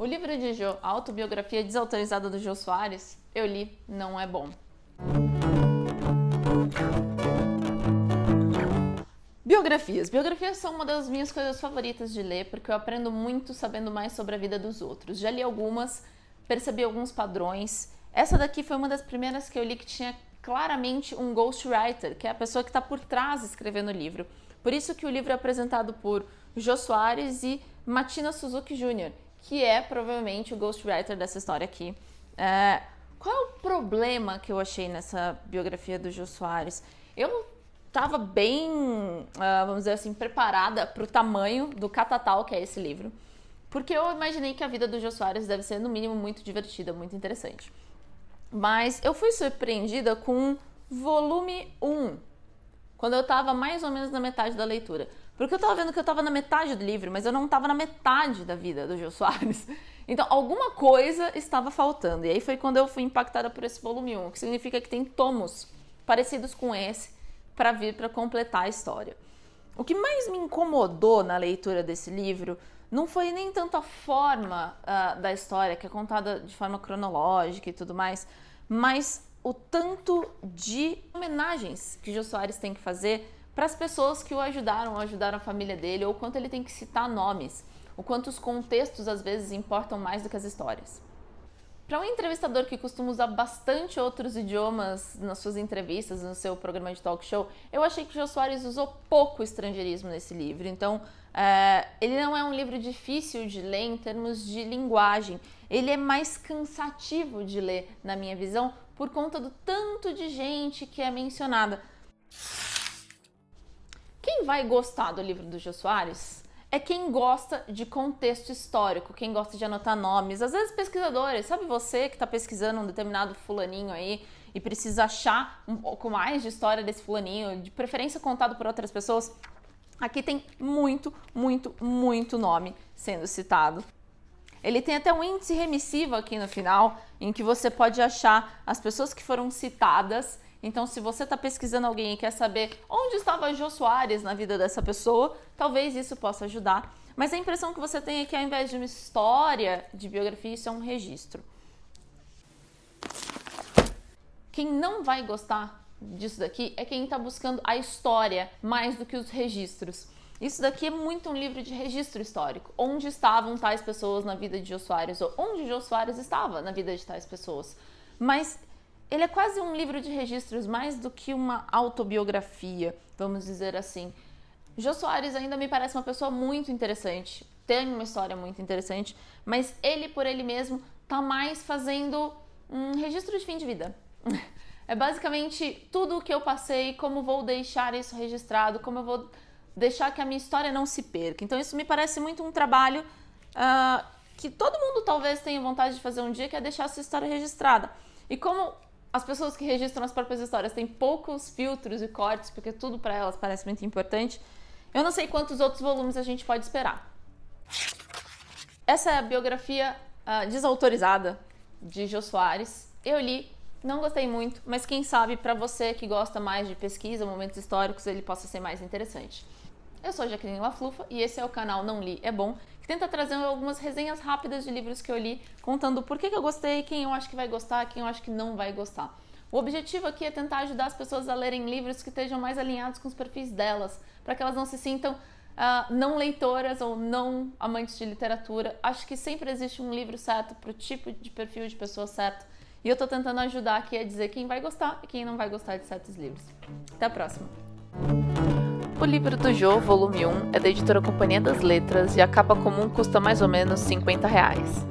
O livro de Jô, a autobiografia desautorizada do Jô Soares, eu li, não é bom. Biografias. Biografias são uma das minhas coisas favoritas de ler, porque eu aprendo muito sabendo mais sobre a vida dos outros. Já li algumas, percebi alguns padrões. Essa daqui foi uma das primeiras que eu li que tinha claramente um ghostwriter, que é a pessoa que está por trás escrevendo o livro. Por isso que o livro é apresentado por Jô Soares e Matina Suzuki Jr., que é provavelmente o ghostwriter dessa história aqui. É, qual é o problema que eu achei nessa biografia do Jô Soares? Eu estava bem, uh, vamos dizer assim, preparada para o tamanho do catatal que é esse livro. Porque eu imaginei que a vida do Jô Soares deve ser, no mínimo, muito divertida, muito interessante. Mas eu fui surpreendida com volume 1, quando eu estava mais ou menos na metade da leitura. Porque eu estava vendo que eu estava na metade do livro, mas eu não estava na metade da vida do Jô Soares. Então, alguma coisa estava faltando. E aí foi quando eu fui impactada por esse volume 1, que significa que tem tomos parecidos com esse para vir para completar a história. O que mais me incomodou na leitura desse livro não foi nem tanto a forma uh, da história, que é contada de forma cronológica e tudo mais, mas o tanto de homenagens que Jô Soares tem que fazer para as pessoas que o ajudaram, ajudaram a família dele, ou quanto ele tem que citar nomes, o quanto os contextos às vezes importam mais do que as histórias. Para um entrevistador que costuma usar bastante outros idiomas nas suas entrevistas, no seu programa de talk show, eu achei que o Jô Soares usou pouco estrangeirismo nesse livro. Então, é, ele não é um livro difícil de ler em termos de linguagem. Ele é mais cansativo de ler, na minha visão, por conta do tanto de gente que é mencionada. Vai gostar do livro do Jô Soares é quem gosta de contexto histórico, quem gosta de anotar nomes. Às vezes, pesquisadores, sabe você que está pesquisando um determinado fulaninho aí e precisa achar um pouco mais de história desse fulaninho, de preferência contado por outras pessoas? Aqui tem muito, muito, muito nome sendo citado. Ele tem até um índice remissivo aqui no final, em que você pode achar as pessoas que foram citadas então, se você está pesquisando alguém e quer saber onde estava Jô Soares na vida dessa pessoa, talvez isso possa ajudar. Mas a impressão que você tem é que ao invés de uma história de biografia, isso é um registro. Quem não vai gostar disso daqui é quem está buscando a história mais do que os registros. Isso daqui é muito um livro de registro histórico. Onde estavam tais pessoas na vida de Jô Soares ou onde Jô Soares estava na vida de tais pessoas. Mas ele é quase um livro de registros, mais do que uma autobiografia, vamos dizer assim. Jô Soares ainda me parece uma pessoa muito interessante, tem uma história muito interessante, mas ele por ele mesmo tá mais fazendo um registro de fim de vida. É basicamente tudo o que eu passei, como vou deixar isso registrado, como eu vou deixar que a minha história não se perca. Então isso me parece muito um trabalho uh, que todo mundo talvez tenha vontade de fazer um dia, que é deixar a sua história registrada. E como as pessoas que registram as próprias histórias têm poucos filtros e cortes, porque tudo para elas parece muito importante. Eu não sei quantos outros volumes a gente pode esperar. Essa é a biografia uh, desautorizada de Jô Soares. Eu li, não gostei muito, mas quem sabe para você que gosta mais de pesquisa, momentos históricos, ele possa ser mais interessante. Eu sou Jaqueline Laflufa e esse é o canal Não Li É Bom, que tenta trazer algumas resenhas rápidas de livros que eu li, contando por que, que eu gostei, quem eu acho que vai gostar, quem eu acho que não vai gostar. O objetivo aqui é tentar ajudar as pessoas a lerem livros que estejam mais alinhados com os perfis delas, para que elas não se sintam uh, não leitoras ou não amantes de literatura. Acho que sempre existe um livro certo para o tipo de perfil de pessoa certo. E eu estou tentando ajudar aqui a dizer quem vai gostar e quem não vai gostar de certos livros. Até a próxima! O livro do Jô, volume 1, é da editora Companhia das Letras e a capa comum custa mais ou menos 50 reais.